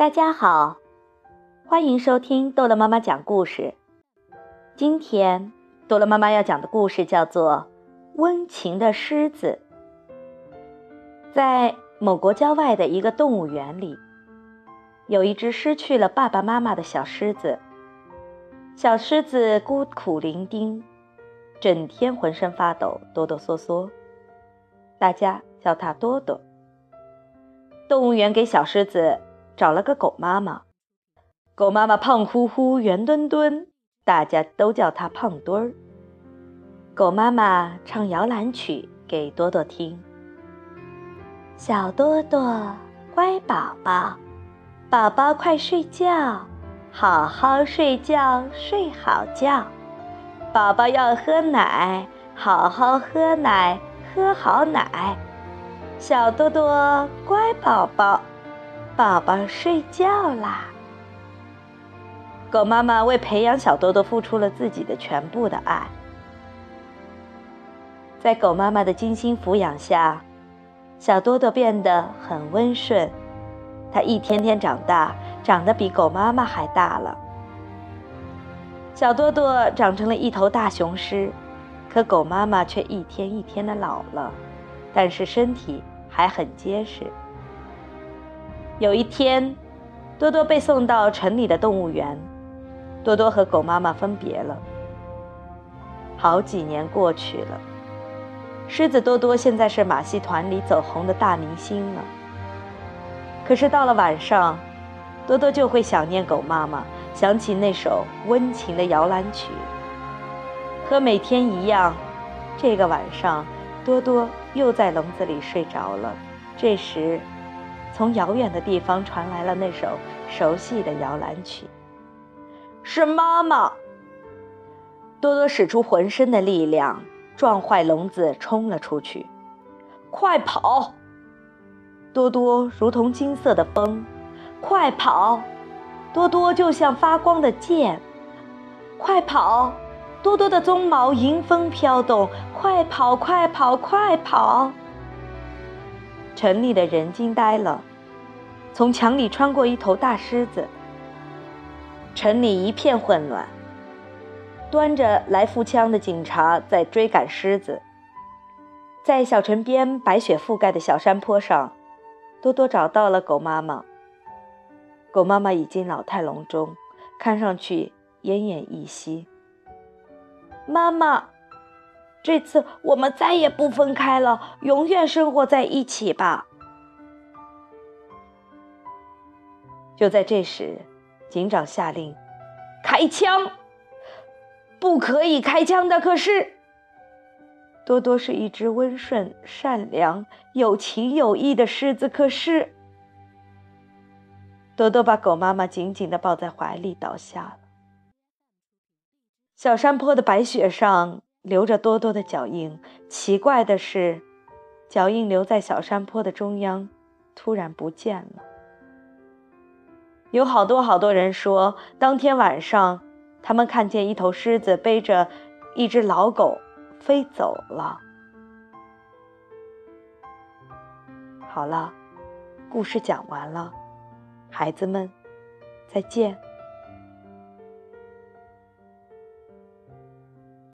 大家好，欢迎收听逗乐妈妈讲故事。今天逗乐妈妈要讲的故事叫做《温情的狮子》。在某国郊外的一个动物园里，有一只失去了爸爸妈妈的小狮子。小狮子孤苦伶仃，整天浑身发抖，哆哆嗦嗦。大家叫它多多。动物园给小狮子。找了个狗妈妈，狗妈妈胖乎乎、圆墩墩，大家都叫它胖墩儿。狗妈妈唱摇篮曲给多多听：“小多多，乖宝宝，宝宝快睡觉，好好睡觉，睡好觉。宝宝要喝奶，好好喝奶，喝好奶。小多多，乖宝宝。”宝宝睡觉啦。狗妈妈为培养小多多付出了自己的全部的爱。在狗妈妈的精心抚养下，小多多变得很温顺。它一天天长大，长得比狗妈妈还大了。小多多长成了一头大雄狮，可狗妈妈却一天一天的老了，但是身体还很结实。有一天，多多被送到城里的动物园。多多和狗妈妈分别了。好几年过去了，狮子多多现在是马戏团里走红的大明星了。可是到了晚上，多多就会想念狗妈妈，想起那首温情的摇篮曲。和每天一样，这个晚上，多多又在笼子里睡着了。这时。从遥远的地方传来了那首熟悉的摇篮曲。是妈妈。多多使出浑身的力量，撞坏笼子，冲了出去。快跑！多多如同金色的风，快跑！多多就像发光的箭，快跑！多多的鬃毛迎风飘动，快跑，快跑，快跑！城里的人惊呆了，从墙里穿过一头大狮子。城里一片混乱，端着来复枪的警察在追赶狮子。在小城边白雪覆盖的小山坡上，多多找到了狗妈妈。狗妈妈已经老态龙钟，看上去奄奄一息。妈妈。这次我们再也不分开了，永远生活在一起吧。就在这时，警长下令开枪，不可以开枪的。可是，多多是一只温顺、善良、有情有义的狮子。可是，多多把狗妈妈紧紧的抱在怀里，倒下了。小山坡的白雪上。留着多多的脚印。奇怪的是，脚印留在小山坡的中央，突然不见了。有好多好多人说，当天晚上他们看见一头狮子背着一只老狗飞走了。好了，故事讲完了，孩子们，再见。